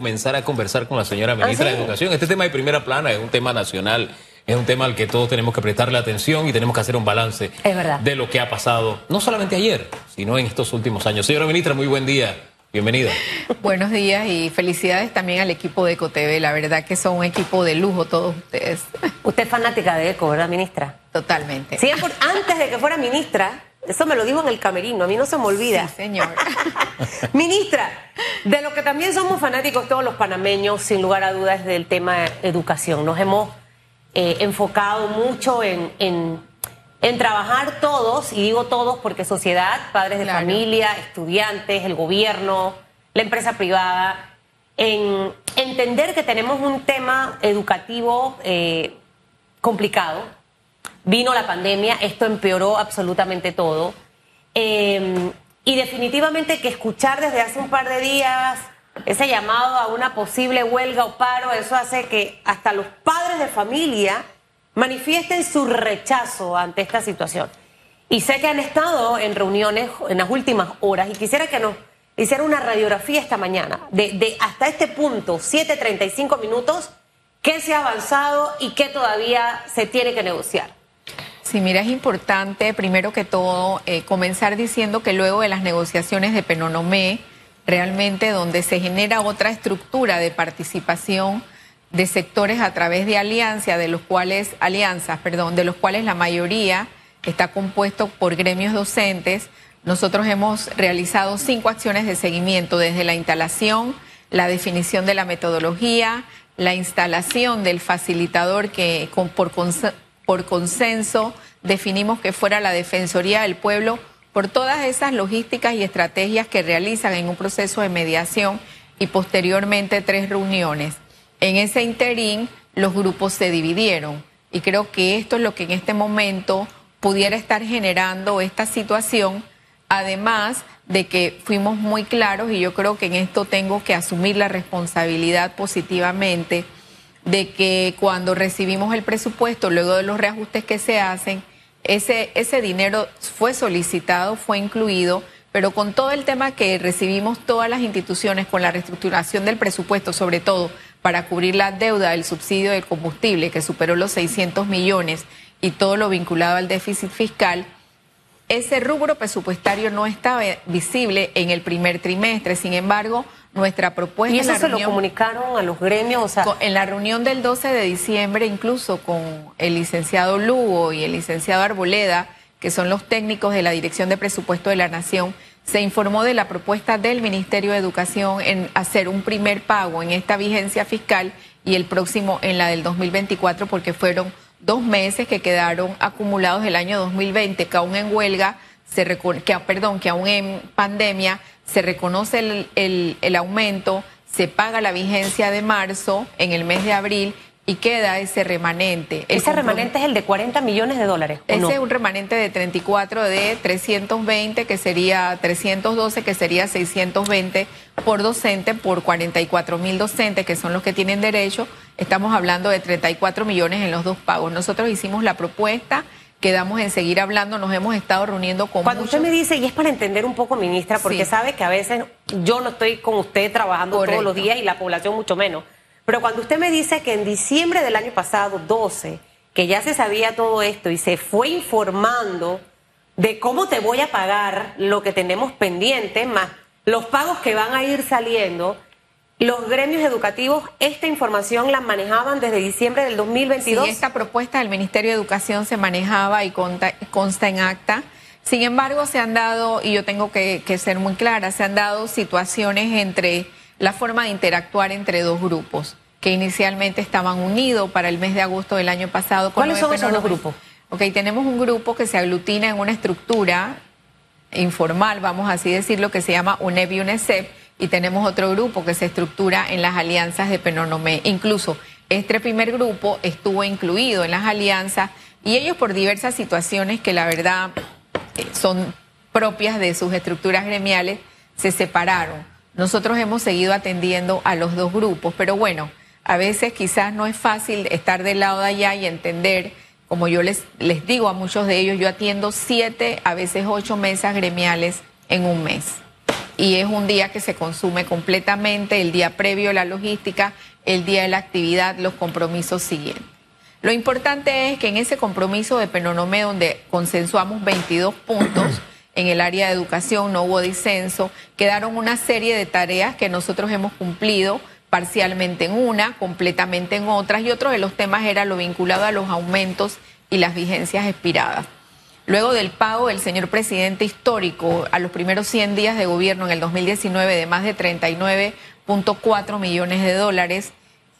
comenzar a conversar con la señora ministra ¿Ah, sí? de Educación. Este tema de primera plana es un tema nacional, es un tema al que todos tenemos que prestarle atención y tenemos que hacer un balance Es verdad. de lo que ha pasado, no solamente ayer, sino en estos últimos años. Señora ministra, muy buen día. Bienvenida. Buenos días y felicidades también al equipo de EcoTV. La verdad que son un equipo de lujo todos ustedes. Usted es fanática de ECO, ¿verdad, ministra? Totalmente. Sí, por- antes de que fuera ministra, eso me lo dijo en el camerino, a mí no se me olvida. Sí, señor. Ministra, de lo que también somos fanáticos todos los panameños, sin lugar a dudas, es del tema educación. Nos hemos eh, enfocado mucho en, en- en trabajar todos, y digo todos porque sociedad, padres de Claro. familia, estudiantes, el gobierno, la empresa privada, en entender que tenemos un tema educativo eh, complicado. Vino la pandemia, esto empeoró absolutamente todo. Eh, y definitivamente que escuchar desde hace un par de días ese llamado a una posible huelga o paro, eso hace que hasta los padres de familia manifiesten su rechazo ante esta situación. Y sé que han estado en reuniones en las últimas horas y quisiera que nos hiciera una radiografía esta mañana de, de hasta este punto, 7.35 minutos, qué se ha avanzado y qué todavía se tiene que negociar. Sí, mira, es importante, primero que todo, eh, comenzar diciendo que luego de las negociaciones de Penonomé, realmente donde se genera otra estructura de participación de sectores a través de alianzas, de los cuales, alianzas, perdón, de los cuales la mayoría está compuesto por gremios docentes, nosotros hemos realizado cinco acciones de seguimiento, desde la instalación, la definición de la metodología, la instalación del facilitador que con- por, por consenso definimos que fuera la Defensoría del Pueblo, por todas esas logísticas y estrategias que realizan en un proceso de mediación y posteriormente tres reuniones. En ese interín los grupos se dividieron y creo que esto es lo que en este momento pudiera estar generando esta situación, además de que fuimos muy claros y yo creo que en esto tengo que asumir la responsabilidad positivamente de que cuando recibimos el presupuesto, luego de los reajustes que se hacen, ese, ese dinero fue solicitado, fue incluido, pero con todo el tema que recibimos todas las instituciones, con la reestructuración del presupuesto, sobre todo para cubrir la deuda del subsidio del combustible, que superó los 600 millones, y todo lo vinculado al déficit fiscal, ese rubro presupuestario no estaba visible en el primer trimestre. Sin embargo, nuestra propuesta Y eso se lo reunión- comunicaron a los gremios, o sea, en la reunión del 12 de diciembre, incluso con el licenciado Lugo y el licenciado Arboleda, que son los técnicos de la Dirección de Presupuesto de la Nación, se informó de la propuesta del Ministerio de Educación en hacer un primer pago en esta vigencia fiscal y el próximo en la del 2024, porque fueron dos meses que quedaron acumulados del año 2020, que aún en huelga, se que, perdón, que aún en pandemia se reconoce el, el- el aumento, se paga la vigencia de marzo en el mes de abril y queda ese remanente. Ese remanente es el de 40 millones de dólares. ¿o ese no? es un remanente de 34 de 320, que sería 312, que sería 620 por docente, por 44 mil docentes, que son los que tienen derecho. Estamos hablando de 34 millones en los dos pagos. Nosotros hicimos la propuesta, quedamos en seguir hablando, nos hemos estado reuniendo con Cuando usted me dice, y es para entender un poco, ministra, porque Sí. sabe que a veces yo no estoy con usted trabajando todos los días y la población mucho menos. Pero cuando usted me dice que en diciembre del año pasado, 12, que ya se sabía todo esto y se fue informando de cómo te voy a pagar lo que tenemos pendiente, más los pagos que van a ir saliendo, los gremios educativos, esta información la manejaban desde diciembre del 2022. Sí, esta propuesta del Ministerio de Educación se manejaba y consta en acta. Sin embargo, se han dado, y yo tengo que, que ser muy clara, se han dado situaciones entre la forma de interactuar entre dos grupos que inicialmente estaban unidos para el mes de agosto del año pasado. con ¿Cuáles son esos dos grupos? Ok, tenemos un grupo que se aglutina en una estructura informal, vamos así decirlo, que se llama UNEP y UNECEP, y tenemos otro grupo que se estructura en las alianzas de Penonomé. Incluso este primer grupo estuvo incluido en las alianzas y ellos por diversas situaciones que la verdad eh, son propias de sus estructuras gremiales, se separaron. Nosotros hemos seguido atendiendo a los dos grupos, pero bueno, a veces quizás no es fácil estar del lado de allá y entender, como yo les, les digo a muchos de ellos, yo atiendo siete, a veces ocho mesas gremiales en un mes. y es un día que se consume completamente, el día previo la logística, el día de la actividad, los compromisos siguientes. Lo importante es que en ese compromiso de Penonomé, donde consensuamos 22 puntos en el área de educación, no hubo disenso, quedaron una serie de tareas que nosotros hemos cumplido parcialmente en una, completamente en otras, y otro de los temas era lo vinculado a los aumentos y las vigencias expiradas. Luego del pago del señor presidente histórico a los primeros 100 días de gobierno en el 2019 de más de 39.4 millones de dólares,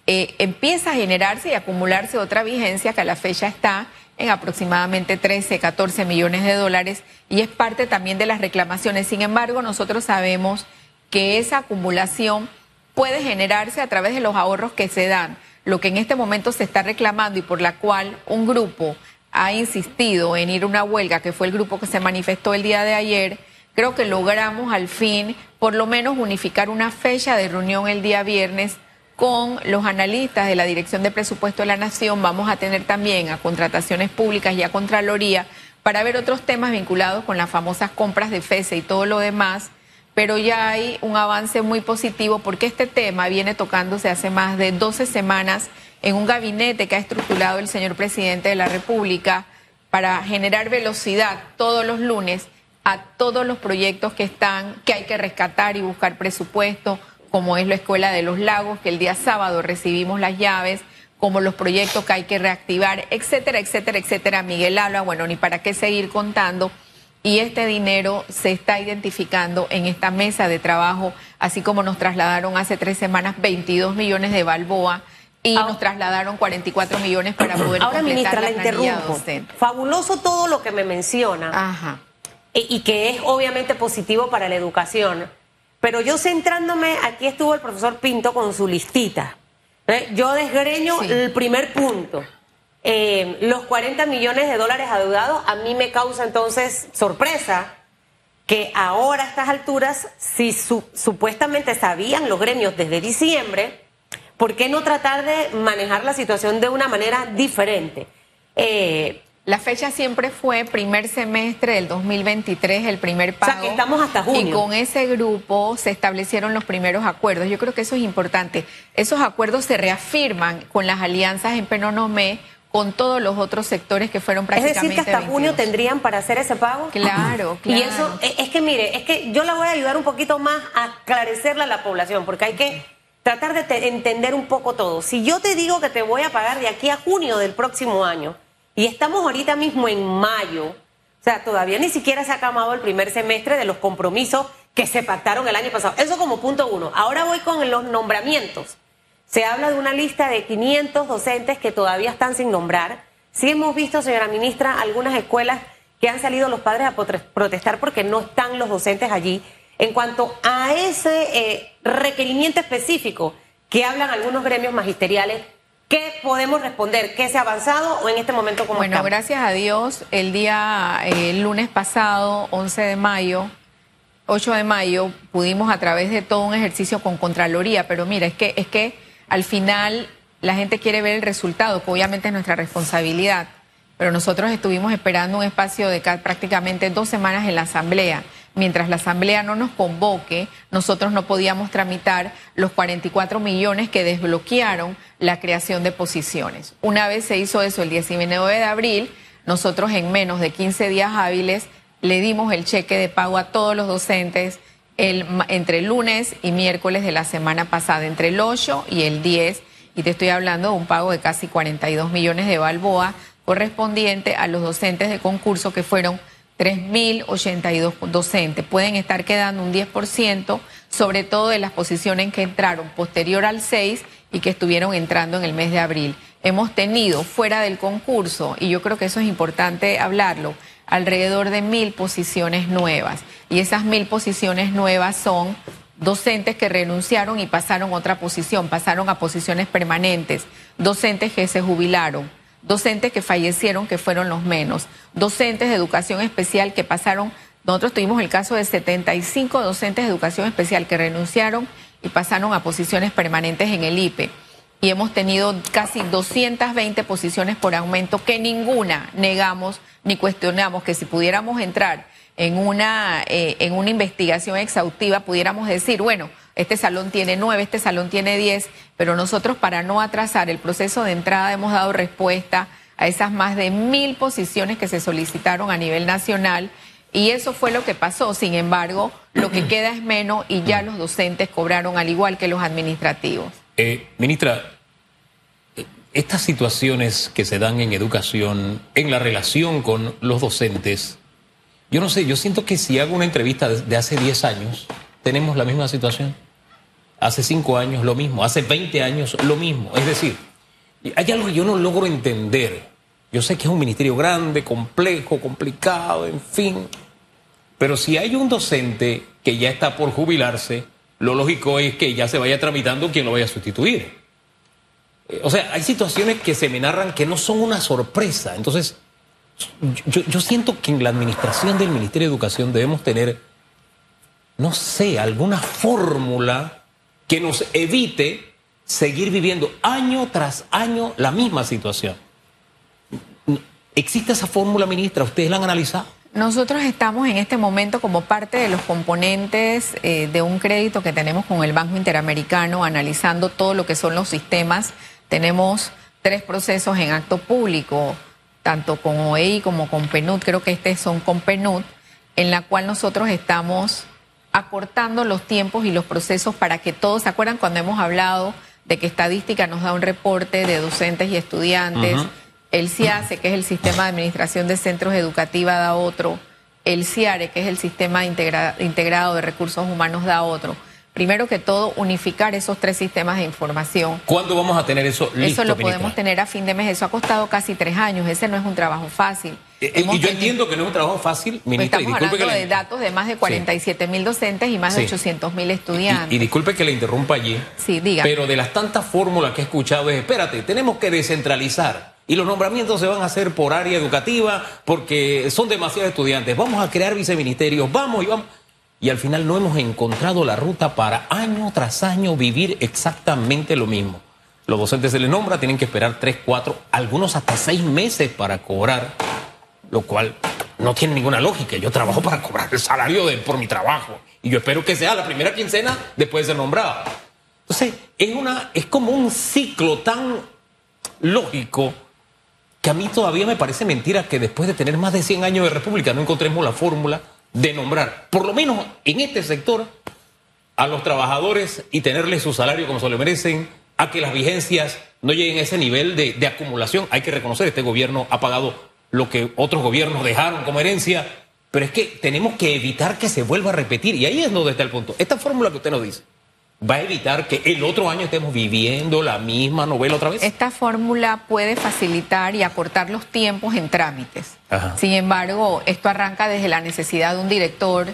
eh, empieza a generarse y acumularse otra vigencia que a la fecha está en aproximadamente 13, 14 millones de dólares y es parte también de las reclamaciones. Sin embargo, nosotros sabemos que esa acumulación puede generarse a través de los ahorros que se dan. Lo que en este momento se está reclamando y por la cual un grupo ha insistido en ir a una huelga, que fue el grupo que se manifestó el día de ayer, creo que logramos al fin por lo menos unificar una fecha de reunión el día viernes con los analistas de la Dirección de Presupuesto de la Nación. Vamos a tener también a contrataciones públicas y a Contraloría para ver otros temas vinculados con las famosas compras de FESE y todo lo demás. Pero ya hay un avance muy positivo porque este tema viene tocándose hace más de 12 semanas en un gabinete que ha estructurado el señor presidente de la República para generar velocidad todos los lunes a todos los proyectos que están, que hay que rescatar y buscar presupuesto, como es la Escuela de los Lagos, que el día sábado recibimos las llaves, como los proyectos que hay que reactivar, etcétera, etcétera, etcétera. Miguel habla, bueno, ni para qué seguir contando. Y este dinero se está identificando en esta mesa de trabajo, así como nos trasladaron hace tres semanas 22 millones de Balboa y nos trasladaron 44 millones para poder Ahora, ministra, la interrumpo. Fabuloso todo lo que me menciona. Ajá. Y, que es obviamente positivo para la educación. Pero yo centrándome, aquí estuvo el profesor Pinto con su listita. ¿eh? Yo desgreño el primer punto. Eh, los 40 millones de dólares adeudados, a mí me causa entonces sorpresa que ahora a estas alturas, si supuestamente sabían los gremios desde diciembre, ¿por qué no tratar de manejar la situación de una manera diferente? Eh, la fecha siempre fue primer semestre del 2023, el primer pago. O sea, que estamos hasta junio. Y con ese grupo se establecieron los primeros acuerdos. Yo creo que eso es importante. Esos acuerdos se reafirman con las alianzas en Penonomé, con todos los otros sectores que fueron prácticamente. Es decir, que hasta junio tendrían para hacer ese pago. Claro, claro. Y eso, es que mire, es que yo la voy a ayudar un poquito más a aclarecerle a la población, porque hay que tratar de entender un poco todo. Si yo te digo que te voy a pagar de aquí a junio del próximo año, y estamos ahorita mismo en mayo, o sea, todavía ni siquiera se ha acabado el primer semestre de los compromisos que se pactaron el año pasado. Eso como punto uno. Ahora voy con los nombramientos. Se habla de una lista de 500 docentes que todavía están sin nombrar. Sí hemos visto, señora ministra, algunas escuelas que han salido los padres a protestar porque no están los docentes allí en cuanto a ese eh, requerimiento específico que hablan algunos gremios magisteriales, ¿qué podemos responder? ¿Qué se ha avanzado o en este momento cómo Bueno, gracias a Dios, el día eh, el lunes pasado, 11 de mayo, 8 de mayo, pudimos a través de todo un ejercicio con Contraloría, pero mira, es que, es que al final la gente quiere ver el resultado, que obviamente es nuestra responsabilidad, pero nosotros estuvimos esperando un espacio de prácticamente dos semanas en la Asamblea mientras la Asamblea no nos convoque, nosotros no podíamos tramitar los 44 millones que desbloquearon la creación de posiciones. Una vez se hizo eso el 19 de abril, nosotros en menos de 15 días hábiles le dimos el cheque de pago a todos los docentes entre lunes y miércoles de la semana pasada, entre el 8 y el 10, y te estoy hablando de un pago de casi 42 millones de balboa correspondiente a los docentes de concurso que fueron 3.082 docentes. Pueden estar quedando un 10%, sobre todo de las posiciones que entraron posterior al 6 y que estuvieron entrando en el mes de abril. Hemos tenido fuera del concurso, y yo creo que eso es importante hablarlo, alrededor de mil posiciones nuevas. Y esas mil posiciones nuevas son docentes que renunciaron y pasaron a otra posición, pasaron a posiciones permanentes, docentes que se jubilaron, docentes que fallecieron, que fueron los menos, docentes de educación especial que pasaron, nosotros tuvimos el caso de 75 docentes de educación especial que renunciaron y pasaron a posiciones permanentes en el IPE. Y hemos tenido casi 220 posiciones por aumento que ninguna negamos ni cuestionamos que si pudiéramos entrar en una, eh, en una investigación exhaustiva pudiéramos decir, bueno, este salón tiene nueve, este salón tiene diez, pero nosotros para no atrasar el proceso de entrada hemos dado respuesta a esas más de mil posiciones que se solicitaron a nivel nacional y eso fue lo que pasó. Sin embargo, lo que queda es menos y ya los docentes cobraron al igual que los administrativos. Eh, ministra, estas situaciones que se dan en educación, en la relación con los docentes, yo no sé, yo siento que si hago una entrevista de hace 10 años, tenemos la misma situación. Hace 5 años lo mismo, hace 20 años lo mismo. Es decir, hay algo que yo no logro entender. Yo sé que es un ministerio grande, complejo, complicado, en fin. Pero si hay un docente que ya está por jubilarse, lo lógico es que ya se vaya tramitando quien lo vaya a sustituir. Eh, o sea, hay situaciones que se me narran que no son una sorpresa. Entonces, yo, siento que en la administración del Ministerio de Educación debemos tener, no sé, alguna fórmula que nos evite seguir viviendo año tras año la misma situación. ¿Existe esa fórmula, ministra? ¿Ustedes la han analizado? Nosotros estamos en este momento como parte de los componentes eh, de un crédito que tenemos con el Banco Interamericano, analizando todo lo que son los sistemas. Tenemos tres procesos en acto público tanto con OEI como con PNUD, creo que este son con PNUD, en la cual nosotros estamos acortando los tiempos y los procesos para que todos, ¿se acuerdan cuando hemos hablado de que estadística nos da un reporte de docentes y estudiantes? El CIACE, que es el Sistema de Administración de Centros Educativos, da otro. El CIARE, que es el Sistema Integrado de Recursos Humanos, da otro primero que todo, unificar esos tres sistemas de información. ¿Cuándo vamos a tener eso listo, Eso lo podemos tener a fin de mes. Eso ha costado casi tres años. Ese no es un trabajo fácil. Eh, eh, y yo entiendo que no es un trabajo fácil, ministra. Estamos hablando de datos de más de 47 mil docentes y más de 800 mil estudiantes. Y, disculpe que le interrumpa allí. Sí, diga. Pero de las tantas fórmulas que he escuchado es, espérate, tenemos que descentralizar. Y los nombramientos se van a hacer por área educativa porque son demasiados estudiantes. Vamos a crear viceministerios, vamos y vamos y al final no hemos encontrado la ruta para año tras año vivir exactamente lo mismo. Los docentes se les nombra, tienen que esperar tres, cuatro, algunos hasta seis meses para cobrar, lo cual no tiene ninguna lógica. Yo trabajo para cobrar el salario por mi trabajo y yo espero que sea la primera quincena después de ser nombrado. Entonces, es, una, es como un ciclo tan lógico que a mí todavía me parece mentira que después de tener más de 100 años de república no encontremos la fórmula de nombrar, por lo menos en este sector, a los trabajadores y tenerles su salario como se lo merecen, a que las vigencias no lleguen a ese nivel de, de acumulación. Hay que reconocer, este gobierno ha pagado lo que otros gobiernos dejaron como herencia, pero es que tenemos que evitar que se vuelva a repetir. Y ahí es donde está el punto. Esta fórmula que usted nos dice va a evitar que el otro año estemos viviendo la misma novela otra vez? Esta fórmula puede facilitar y acortar los tiempos en trámites. Sin embargo, esto arranca desde la necesidad de un director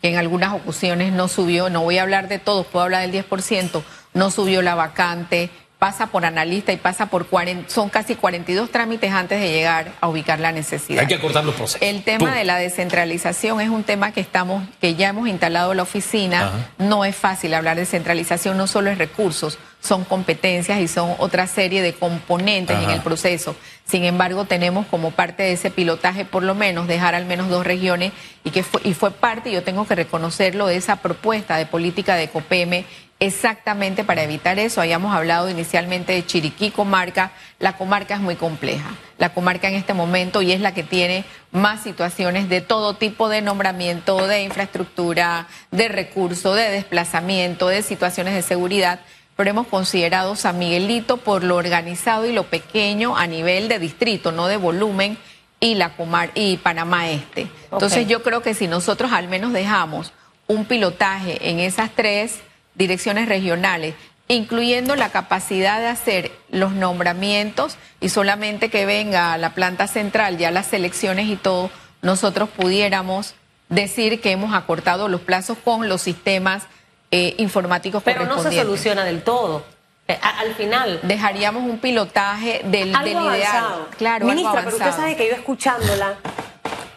que en algunas ocasiones no subió, no voy a hablar de todos, puedo hablar del 10%, no subió la vacante, pasa por analista y pasa por 40, son casi 42 trámites antes de llegar a ubicar la necesidad. Hay que acortar los procesos. El tema de la descentralización es un tema que estamos, que ya hemos instalado la oficina. No es fácil hablar de centralización, no solo es recursos, son competencias y son otra serie de componentes en el proceso. Sin embargo, tenemos como parte de ese pilotaje, por lo menos, dejar al menos dos regiones y que fue, y fue parte, yo tengo que reconocerlo, de esa propuesta de política de COPEME exactamente para evitar eso. Habíamos hablado inicialmente de Chiriquí comarca. La comarca es muy compleja. La comarca en este momento y es la que tiene más situaciones de todo tipo de nombramiento, de infraestructura, de recursos, de desplazamiento, de situaciones de seguridad. Pero hemos considerado San Miguelito por lo organizado y lo pequeño a nivel de distrito, no de volumen, y la comar y Panamá Este. Entonces yo creo que si nosotros al menos dejamos un pilotaje en esas tres direcciones regionales, incluyendo la capacidad de hacer los nombramientos y solamente que venga a la planta central ya las elecciones y todo, nosotros pudiéramos decir que hemos acortado los plazos con los sistemas eh, informáticos Pero no se soluciona del todo. Eh, al final. Dejaríamos un pilotaje del, algo ideal. Claro, Ministra, pero usted sabe que yo escuchándola,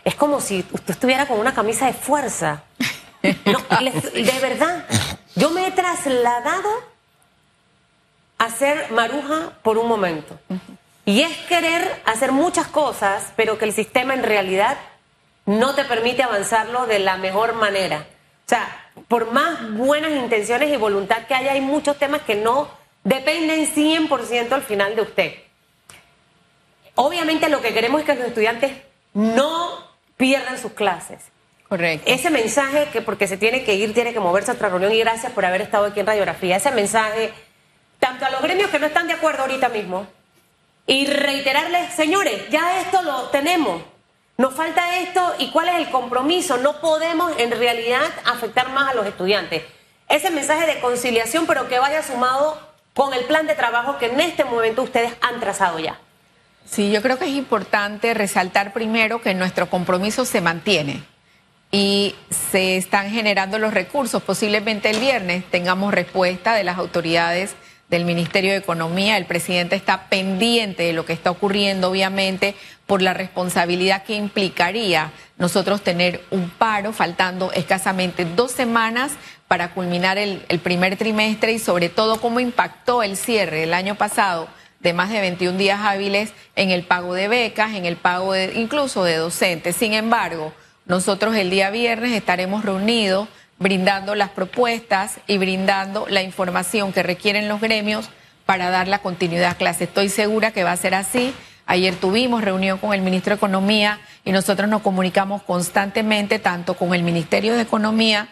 es como si usted estuviera con una camisa de fuerza. de verdad. Yo me he trasladado a ser maruja por un momento. Y es querer hacer muchas cosas, pero que el sistema en realidad no te permite avanzarlo de la mejor manera. O sea, por más buenas intenciones y voluntad que haya, hay muchos temas que no dependen 100% al final de usted. Obviamente lo que queremos es que los estudiantes no pierdan sus clases. Correcto. Ese mensaje que porque se tiene que ir, tiene que moverse a otra reunión y gracias por haber estado aquí en Radiografía. Ese mensaje, tanto a los gremios que no están de acuerdo ahorita mismo, y reiterarles, señores, ya esto lo tenemos. Nos falta esto y cuál es el compromiso. No podemos en realidad afectar más a los estudiantes. Ese mensaje de conciliación, pero que vaya sumado con el plan de trabajo que en este momento ustedes han trazado ya. Sí, yo creo que es importante resaltar primero que nuestro compromiso se mantiene y se están generando los recursos. Posiblemente el viernes tengamos respuesta de las autoridades del Ministerio de Economía. El presidente está pendiente de lo que está ocurriendo, obviamente, por la responsabilidad que implicaría nosotros tener un paro, faltando escasamente dos semanas para culminar el, el primer trimestre y sobre todo cómo impactó el cierre del año pasado de más de 21 días hábiles en el pago de becas, en el pago de, incluso de docentes. Sin embargo, nosotros el día viernes estaremos reunidos brindando las propuestas y brindando la información que requieren los gremios para dar la continuidad a clase. Estoy segura que va a ser así. Ayer tuvimos reunión con el ministro de Economía y nosotros nos comunicamos constantemente tanto con el Ministerio de Economía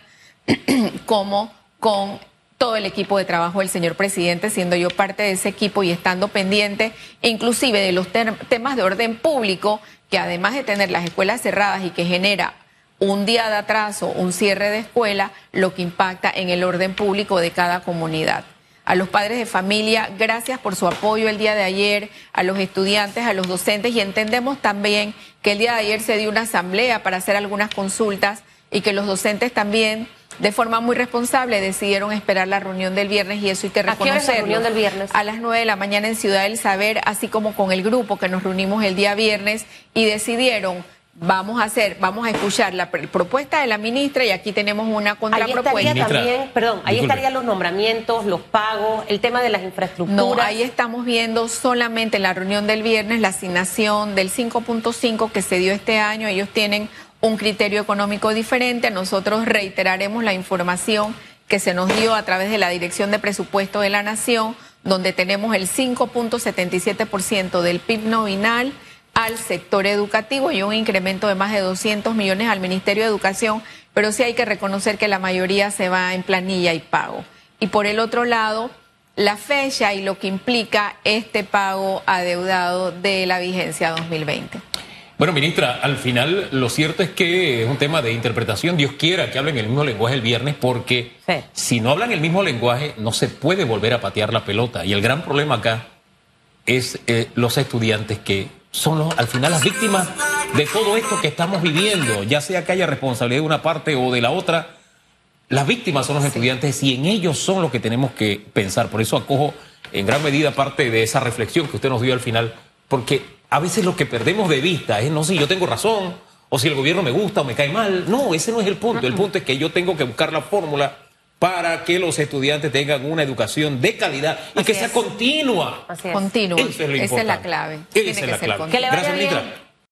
como con todo el equipo de trabajo del señor presidente, siendo yo parte de ese equipo y estando pendiente inclusive de los temas de orden público, que además de tener las escuelas cerradas y que genera un día de atraso, un cierre de escuela, lo que impacta en el orden público de cada comunidad. A los padres de familia, gracias por su apoyo el día de ayer, a los estudiantes, a los docentes y entendemos también que el día de ayer se dio una asamblea para hacer algunas consultas y que los docentes también de forma muy responsable decidieron esperar la reunión del viernes y eso hay que reconocerlo. ¿A qué la reunión del viernes? A las nueve de la mañana en Ciudad del Saber, así como con el grupo que nos reunimos el día viernes y decidieron vamos a hacer, vamos a escuchar la propuesta de la ministra y aquí tenemos una contrapropuesta. Ahí estaría también, perdón, ahí estarían los nombramientos, los pagos, el tema de las infraestructuras. No, ahí estamos viendo solamente en la reunión del viernes la asignación del 5.5 que se dio este año. Ellos tienen un criterio económico diferente. Nosotros reiteraremos la información que se nos dio a través de la Dirección de Presupuesto de la Nación, donde tenemos el 5.77% del PIB nominal al sector educativo y un incremento de más de 200 millones al Ministerio de Educación, pero sí hay que reconocer que la mayoría se va en planilla y pago. Y por el otro lado, la fecha y lo que implica este pago adeudado de la vigencia 2020. Bueno, ministra, al final lo cierto es que es un tema de interpretación. Dios quiera que hablen el mismo lenguaje el viernes, porque si no hablan el mismo lenguaje, no se puede volver a patear la pelota. Y el gran problema acá es eh, los estudiantes que son los, al final las víctimas de todo esto que estamos viviendo, ya sea que haya responsabilidad de una parte o de la otra. Las víctimas son los estudiantes y en ellos son los que tenemos que pensar. Por eso acojo en gran medida parte de esa reflexión que usted nos dio al final, porque a veces lo que perdemos de vista es no si yo tengo razón o si el gobierno me gusta o me cae mal. No, ese no es el punto. El punto es que yo tengo que buscar la fórmula para que los estudiantes tengan una educación de calidad y que sea continua. Continua. Esa es, la clave. Esa es la clave. Que le vaya Gracias, ministra.